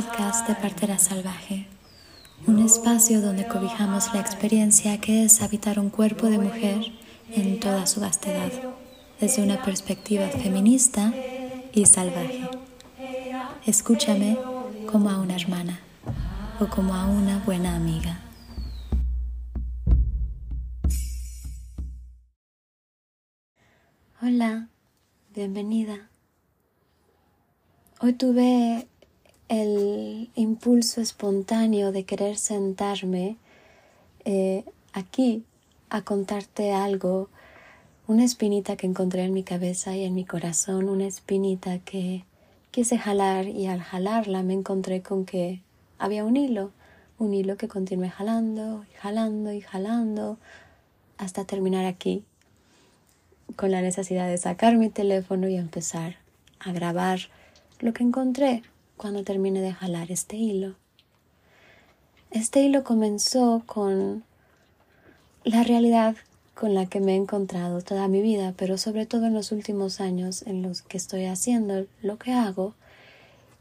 podcast de Partera Salvaje, un espacio donde cobijamos la experiencia que es habitar un cuerpo de mujer en toda su vastedad, desde una perspectiva feminista y salvaje. Escúchame como a una hermana o como a una buena amiga. Hola, bienvenida. Hoy tuve el impulso espontáneo de querer sentarme eh, aquí a contarte algo, una espinita que encontré en mi cabeza y en mi corazón, una espinita que quise jalar y al jalarla me encontré con que había un hilo, un hilo que continué jalando y jalando y jalando hasta terminar aquí con la necesidad de sacar mi teléfono y empezar a grabar lo que encontré cuando terminé de jalar este hilo. Este hilo comenzó con la realidad con la que me he encontrado toda mi vida, pero sobre todo en los últimos años en los que estoy haciendo lo que hago.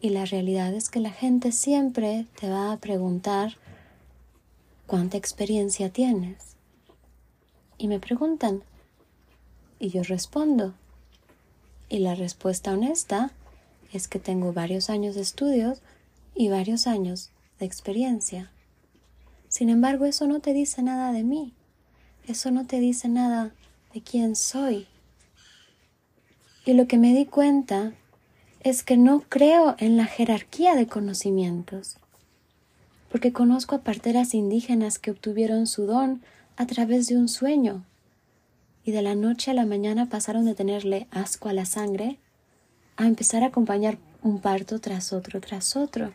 Y la realidad es que la gente siempre te va a preguntar cuánta experiencia tienes. Y me preguntan, y yo respondo. Y la respuesta honesta es que tengo varios años de estudios y varios años de experiencia. Sin embargo, eso no te dice nada de mí. Eso no te dice nada de quién soy. Y lo que me di cuenta es que no creo en la jerarquía de conocimientos, porque conozco a parteras indígenas que obtuvieron su don a través de un sueño, y de la noche a la mañana pasaron de tenerle asco a la sangre a empezar a acompañar un parto tras otro tras otro.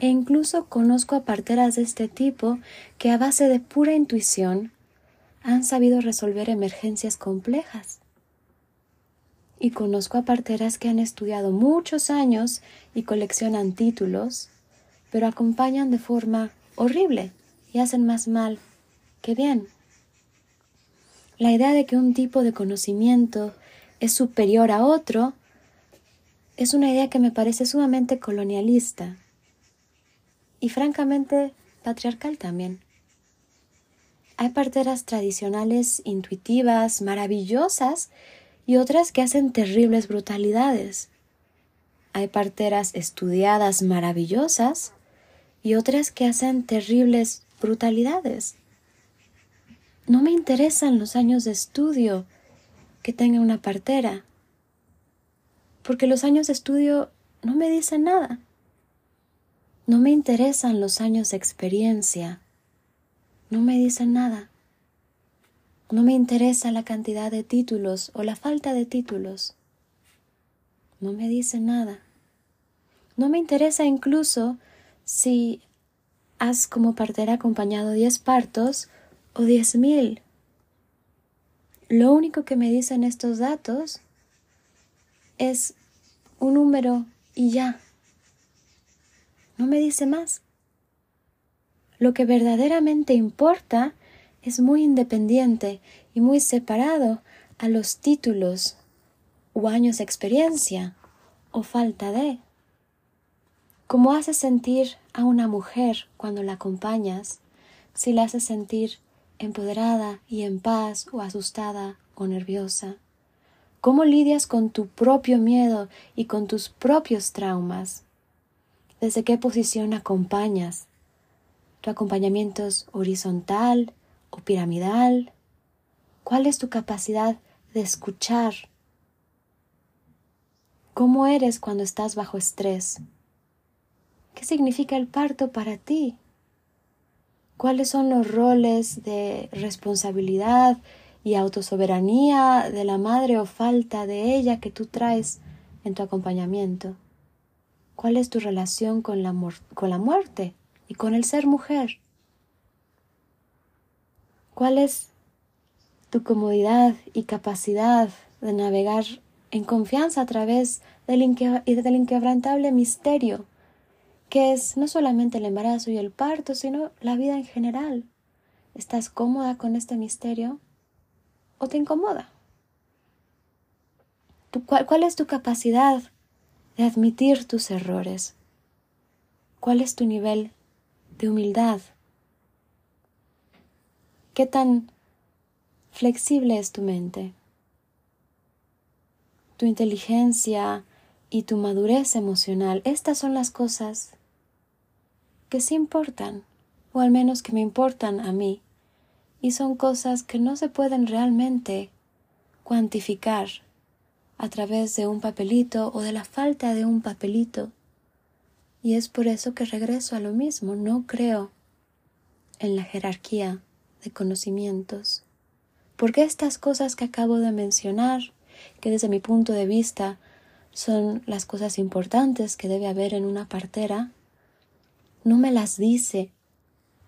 E incluso conozco a parteras de este tipo que a base de pura intuición han sabido resolver emergencias complejas. Y conozco a parteras que han estudiado muchos años y coleccionan títulos, pero acompañan de forma horrible y hacen más mal que bien. La idea de que un tipo de conocimiento es superior a otro es una idea que me parece sumamente colonialista y francamente patriarcal también. Hay parteras tradicionales intuitivas, maravillosas, y otras que hacen terribles brutalidades. Hay parteras estudiadas maravillosas y otras que hacen terribles brutalidades. No me interesan los años de estudio que tenga una partera porque los años de estudio no me dicen nada. No me interesan los años de experiencia. No me dicen nada. No me interesa la cantidad de títulos o la falta de títulos. No me dicen nada. No me interesa incluso si has como partera acompañado diez partos o diez mil. Lo único que me dicen estos datos es un número y ya. No me dice más. Lo que verdaderamente importa es muy independiente y muy separado a los títulos o años de experiencia o falta de. ¿Cómo haces sentir a una mujer cuando la acompañas? Si la haces sentir empoderada y en paz o asustada o nerviosa. ¿Cómo lidias con tu propio miedo y con tus propios traumas? ¿Desde qué posición acompañas? ¿Tu acompañamiento es horizontal o piramidal? ¿Cuál es tu capacidad de escuchar? ¿Cómo eres cuando estás bajo estrés? ¿Qué significa el parto para ti? ¿Cuáles son los roles de responsabilidad y autosoberanía de la madre o falta de ella que tú traes en tu acompañamiento? ¿Cuál es tu relación con la, muerte y con el ser mujer? ¿Cuál es tu comodidad y capacidad de navegar en confianza a través del, del inquebrantable misterio que es no solamente el embarazo y el parto, sino la vida en general? ¿Estás cómoda con este misterio? O te incomoda? cuál, ¿Cuál es tu capacidad de admitir tus errores? ¿Cuál es tu nivel de humildad? ¿Qué tan flexible es tu mente? Tu inteligencia y tu madurez emocional, estas son las cosas que sí importan, o al menos que me importan a mí, y son cosas que no se pueden realmente cuantificar a través de un papelito o de la falta de un papelito. Y es por eso que regreso a lo mismo, no creo en la jerarquía de conocimientos. Porque estas cosas que acabo de mencionar, que desde mi punto de vista son las cosas importantes que debe haber en una partera, no me las dice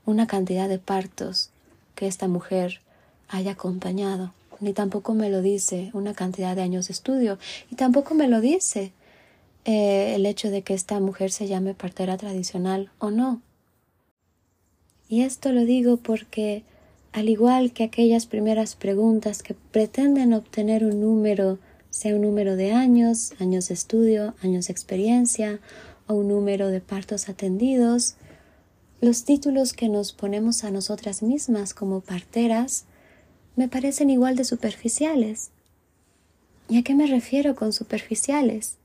una cantidad de partos que esta mujer haya acompañado, ni tampoco me lo dice una cantidad de años de estudio, y tampoco me lo dice eh, el hecho de que esta mujer se llame partera tradicional o no. Y esto lo digo porque, al igual que aquellas primeras preguntas que pretenden obtener un número sea un número de años, años de estudio, años de experiencia o un número de partos atendidos, los títulos que nos ponemos a nosotras mismas como parteras me parecen igual de superficiales. ¿Y a qué me refiero con superficiales?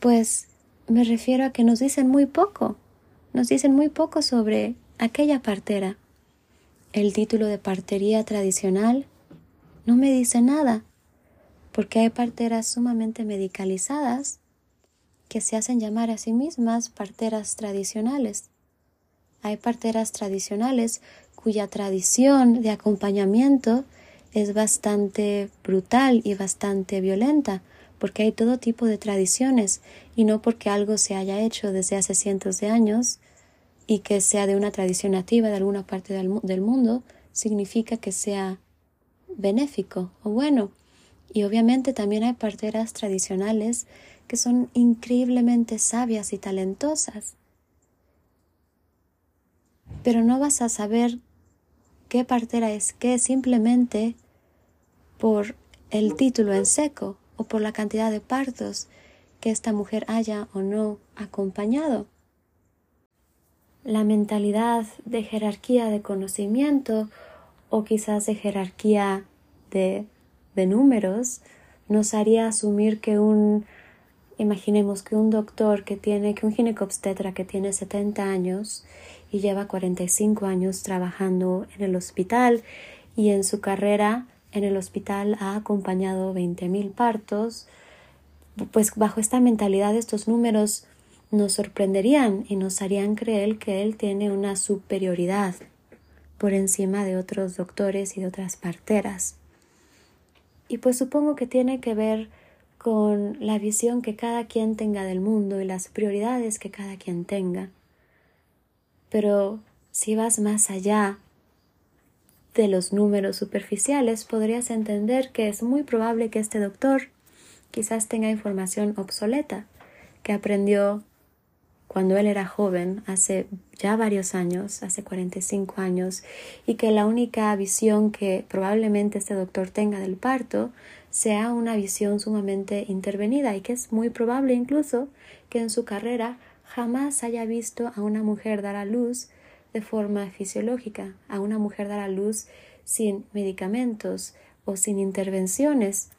Pues me refiero a que nos dicen muy poco, nos dicen muy poco sobre aquella partera. El título de partería tradicional no me dice nada porque hay parteras sumamente medicalizadas que se hacen llamar a sí mismas parteras tradicionales. Hay parteras tradicionales cuya tradición de acompañamiento es bastante brutal y bastante violenta, porque hay todo tipo de tradiciones y no porque algo se haya hecho desde hace cientos de años y que sea de una tradición nativa de alguna parte del, del mundo, significa que sea benéfico o bueno. Y obviamente también hay parteras tradicionales que son increíblemente sabias y talentosas. Pero no vas a saber qué partera es qué simplemente por el título en seco o por la cantidad de partos que esta mujer haya o no acompañado. La mentalidad de jerarquía de conocimiento o quizás de jerarquía de de números nos haría asumir que un imaginemos que un doctor que tiene que un ginecobstetra que tiene 70 años y lleva 45 años trabajando en el hospital y en su carrera en el hospital ha acompañado 20.000 partos, pues bajo esta mentalidad estos números nos sorprenderían y nos harían creer que él tiene una superioridad por encima de otros doctores y de otras parteras. Y pues supongo que tiene que ver con la visión que cada quien tenga del mundo y las prioridades que cada quien tenga. Pero si vas más allá de los números superficiales, podrías entender que es muy probable que este doctor quizás tenga información obsoleta que aprendió cuando él era joven, hace ya varios años, hace 45 años, y que la única visión que probablemente este doctor tenga del parto sea una visión sumamente intervenida y que es muy probable incluso que en su carrera jamás haya visto a una mujer dar a luz de forma fisiológica, a una mujer dar a luz sin medicamentos o sin intervenciones,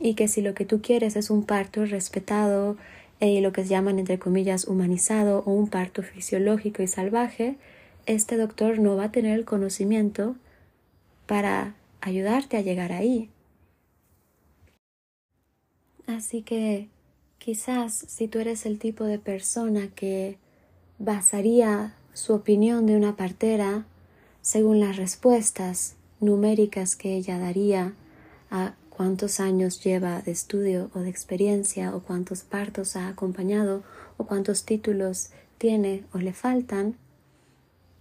y que si lo que tú quieres es un parto respetado, y lo que llaman entre comillas humanizado o un parto fisiológico y salvaje, este doctor no va a tener el conocimiento para ayudarte a llegar ahí. Así que quizás si tú eres el tipo de persona que basaría su opinión de una partera según las respuestas numéricas que ella daría a cuántos años lleva de estudio o de experiencia o cuántos partos ha acompañado o cuántos títulos tiene o le faltan,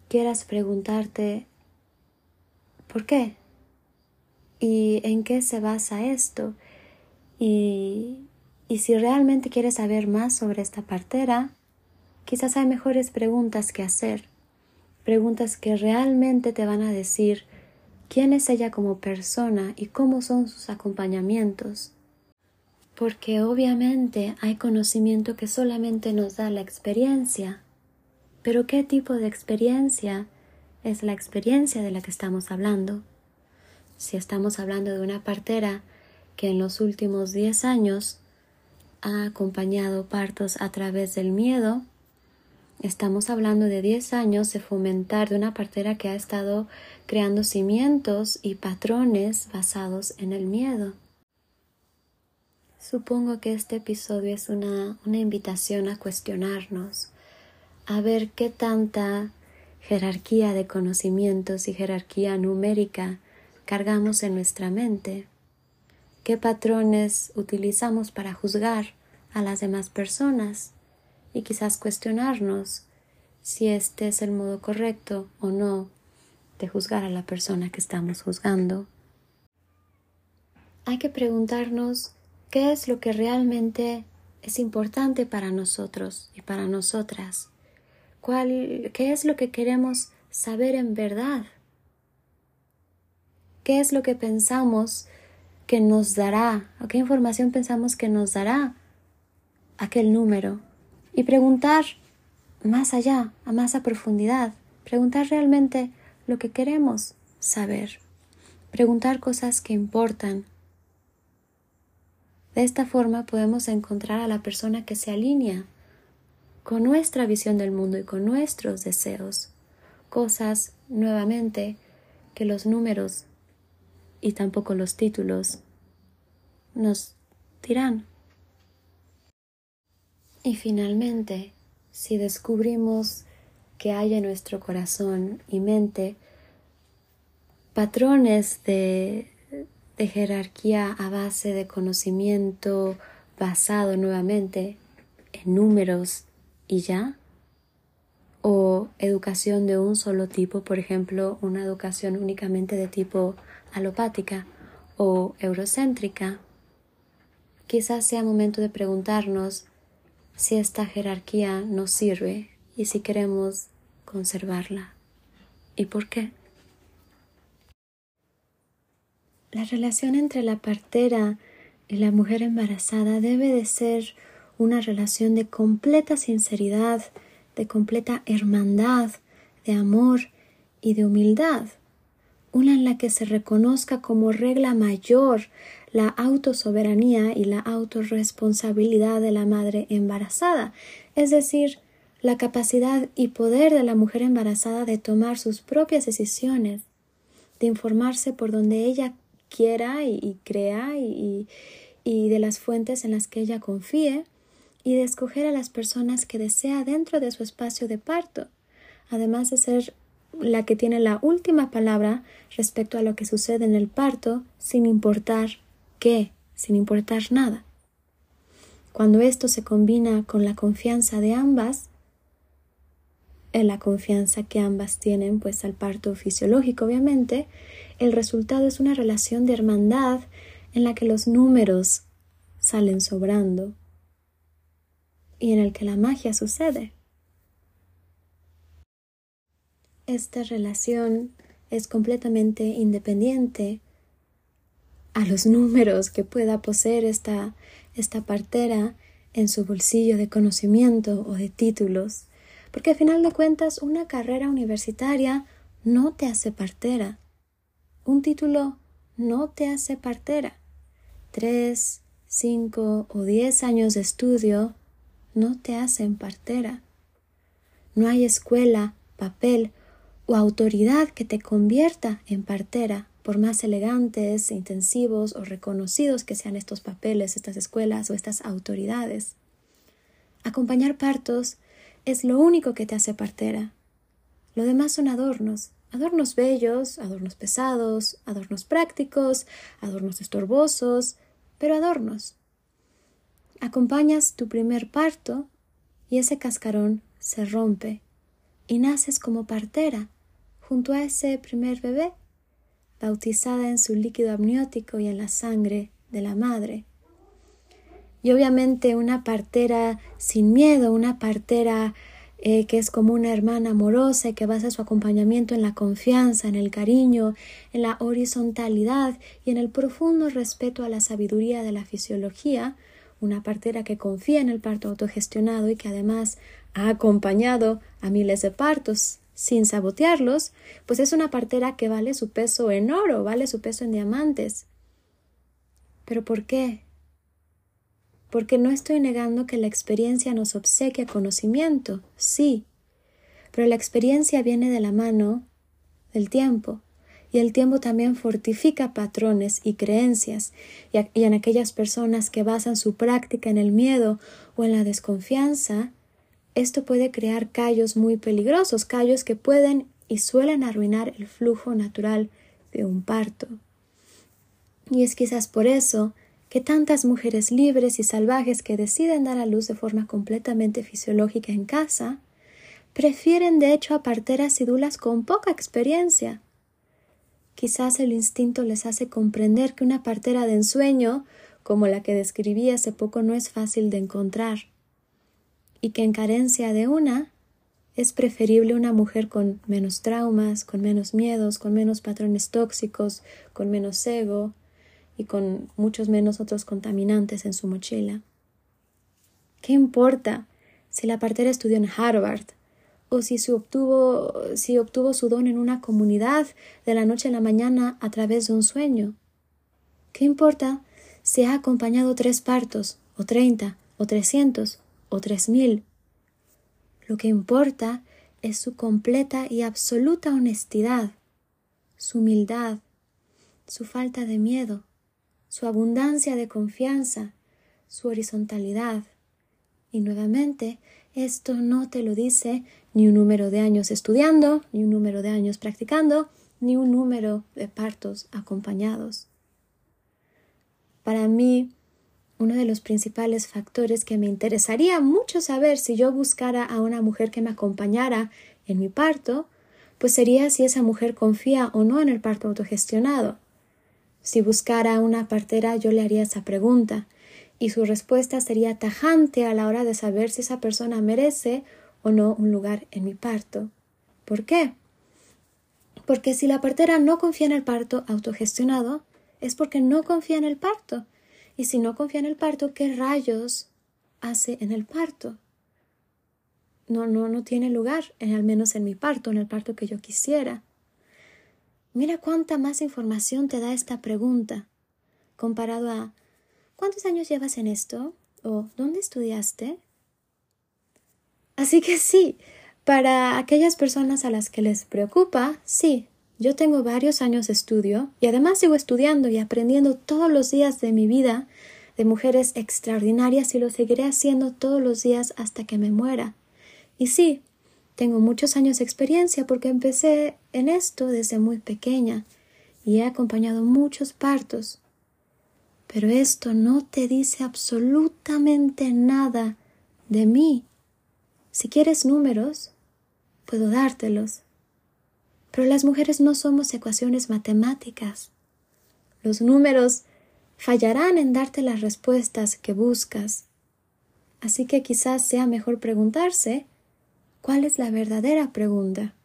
quieras preguntarte ¿por qué? ¿Y en qué se basa esto? Y, y si realmente quieres saber más sobre esta partera, quizás hay mejores preguntas que hacer, preguntas que realmente te van a decir quién es ella como persona y cómo son sus acompañamientos. Porque obviamente hay conocimiento que solamente nos da la experiencia, Pero ¿qué tipo de experiencia es la experiencia de la que estamos hablando? Si estamos hablando de una partera que en los últimos 10 años ha acompañado partos a través del miedo, Estamos hablando de 10 años de fomentar de una partera que ha estado creando cimientos y patrones basados en el miedo. Supongo que este episodio es una, una invitación a cuestionarnos, a ver qué tanta jerarquía de conocimientos y jerarquía numérica cargamos en nuestra mente, qué patrones utilizamos para juzgar a las demás personas y quizás cuestionarnos si este es el modo correcto o no de juzgar a la persona que estamos juzgando. Hay que preguntarnos qué es lo que realmente es importante para nosotros y para nosotras. ¿Cuál, ¿Qué es lo que queremos saber en verdad? ¿Qué es lo que pensamos que nos dará? ¿O qué información pensamos que nos dará aquel número y preguntar más allá, a más a profundidad, preguntar realmente lo que queremos saber, preguntar cosas que importan. De esta forma podemos encontrar a la persona que se alinea con nuestra visión del mundo y con nuestros deseos, cosas nuevamente que los números y tampoco los títulos nos dirán. Y finalmente, si descubrimos que hay en nuestro corazón y mente patrones de, de jerarquía a base de conocimiento basado nuevamente en números y ya, o educación de un solo tipo, por ejemplo, una educación únicamente de tipo alopática o eurocéntrica, quizás sea momento de preguntarnos si esta jerarquía nos sirve y si queremos conservarla. ¿Y por qué? La relación entre la partera y la mujer embarazada debe de ser una relación de completa sinceridad, de completa hermandad, de amor y de humildad, una en la que se reconozca como regla mayor la autosoberanía y la autorresponsabilidad de la madre embarazada, es decir, la capacidad y poder de la mujer embarazada de tomar sus propias decisiones, de informarse por donde ella quiera y, crea y, y de las fuentes en las que ella confíe, y de escoger a las personas que desea dentro de su espacio de parto, además de ser la que tiene la última palabra respecto a lo que sucede en el parto, sin importar qué, sin importar nada. Cuando esto se combina con la confianza de ambas, en la confianza que ambas tienen pues al parto fisiológico obviamente, el resultado es una relación de hermandad en la que los números salen sobrando y en el que la magia sucede. Esta relación es completamente independiente a los números que pueda poseer esta, esta partera en su bolsillo de conocimiento o de títulos, porque al final de cuentas una carrera universitaria no te hace partera, un título no te hace partera, tres, cinco o diez años de estudio no te hacen partera. No hay escuela, papel o autoridad que te convierta en partera por más elegantes, intensivos o reconocidos que sean estos papeles, estas escuelas o estas autoridades. Acompañar partos es lo único que te hace partera. Lo demás son adornos, adornos bellos, adornos pesados, adornos prácticos, adornos estorbosos, pero adornos. Acompañas tu primer parto y ese cascarón se rompe y naces como partera junto a ese primer bebé bautizada en su líquido amniótico y en la sangre de la madre. Y obviamente una partera sin miedo, una partera eh, que es como una hermana amorosa y que basa su acompañamiento en la confianza, en el cariño, en la horizontalidad y en el profundo respeto a la sabiduría de la fisiología, una partera que confía en el parto autogestionado y que además ha acompañado a miles de partos sin sabotearlos, pues es una partera que vale su peso en oro, vale su peso en diamantes. ¿Pero por qué? Porque no estoy negando que la experiencia nos obsequia conocimiento, sí, pero la experiencia viene de la mano del tiempo, y el tiempo también fortifica patrones y creencias, y, en aquellas personas que basan su práctica en el miedo o en la desconfianza, esto puede crear callos muy peligrosos, callos que pueden y suelen arruinar el flujo natural de un parto. Y es quizás por eso que tantas mujeres libres y salvajes que deciden dar a luz de forma completamente fisiológica en casa, prefieren de hecho a parteras y dulas con poca experiencia, Quizás el instinto les hace comprender que una partera de ensueño, como la que describí hace poco, no es fácil de encontrar, y que en carencia de una, es preferible una mujer con menos traumas, con menos miedos, con menos patrones tóxicos, con menos ego y con muchos menos otros contaminantes en su mochila. ¿Qué importa si la partera estudió en Harvard o si, obtuvo, si obtuvo su don en una comunidad de la noche a la mañana a través de un sueño. ¿Qué importa si ha acompañado tres partos, o treinta, o trescientos, o tres mil? Lo que importa es su completa y absoluta honestidad, su humildad, su falta de miedo, su abundancia de confianza, su horizontalidad. Y nuevamente, esto no te lo dice ni un número de años estudiando, ni un número de años practicando, ni un número de partos acompañados. Para mí, uno de los principales factores que me interesaría mucho saber si yo buscara a una mujer que me acompañara en mi parto, pues sería si esa mujer confía o no en el parto autogestionado. Si buscara a una partera, yo le haría esa pregunta, y su respuesta sería tajante a la hora de saber si esa persona merece o no un lugar en mi parto. ¿Por qué? Porque si la partera no confía en el parto autogestionado, es porque no confía en el parto. Y si no confía en el parto, ¿qué rayos hace en el parto? No, no, no tiene lugar, al menos en mi parto, en el parto que yo quisiera. Mira cuánta más información te da esta pregunta comparado a ¿cuántos años llevas en esto? o ¿dónde estudiaste? Así que sí, para aquellas personas a las que les preocupa, sí, yo tengo varios años de estudio y además sigo estudiando y aprendiendo todos los días de mi vida de mujeres extraordinarias y lo seguiré haciendo todos los días hasta que me muera. Y sí, tengo muchos años de experiencia porque empecé en esto desde muy pequeña y he acompañado muchos partos. Pero esto no te dice absolutamente nada de mí si quieres números, puedo dártelos. Pero las mujeres no somos ecuaciones matemáticas. Los números fallarán en darte las respuestas que buscas. Así que quizás sea mejor preguntarse cuál es la verdadera pregunta.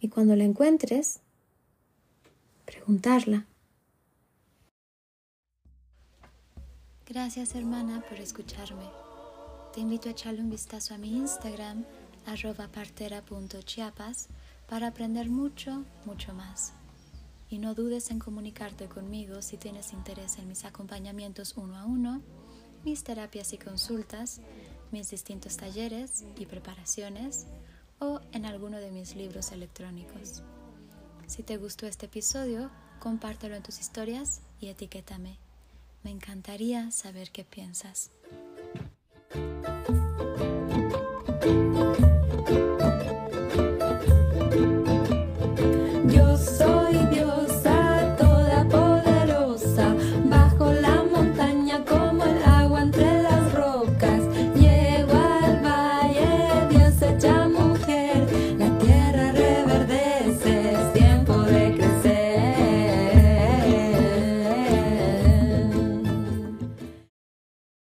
Y cuando la encuentres, preguntarla. Gracias hermana por escucharme. Te invito a echarle un vistazo a mi Instagram, arroba para aprender mucho, mucho más. Y no dudes en comunicarte conmigo si tienes interés en mis acompañamientos uno a uno, mis terapias y consultas, mis distintos talleres y preparaciones o en alguno de mis libros electrónicos. Si te gustó este episodio, compártelo en tus historias y etiquétame. Me encantaría saber qué piensas.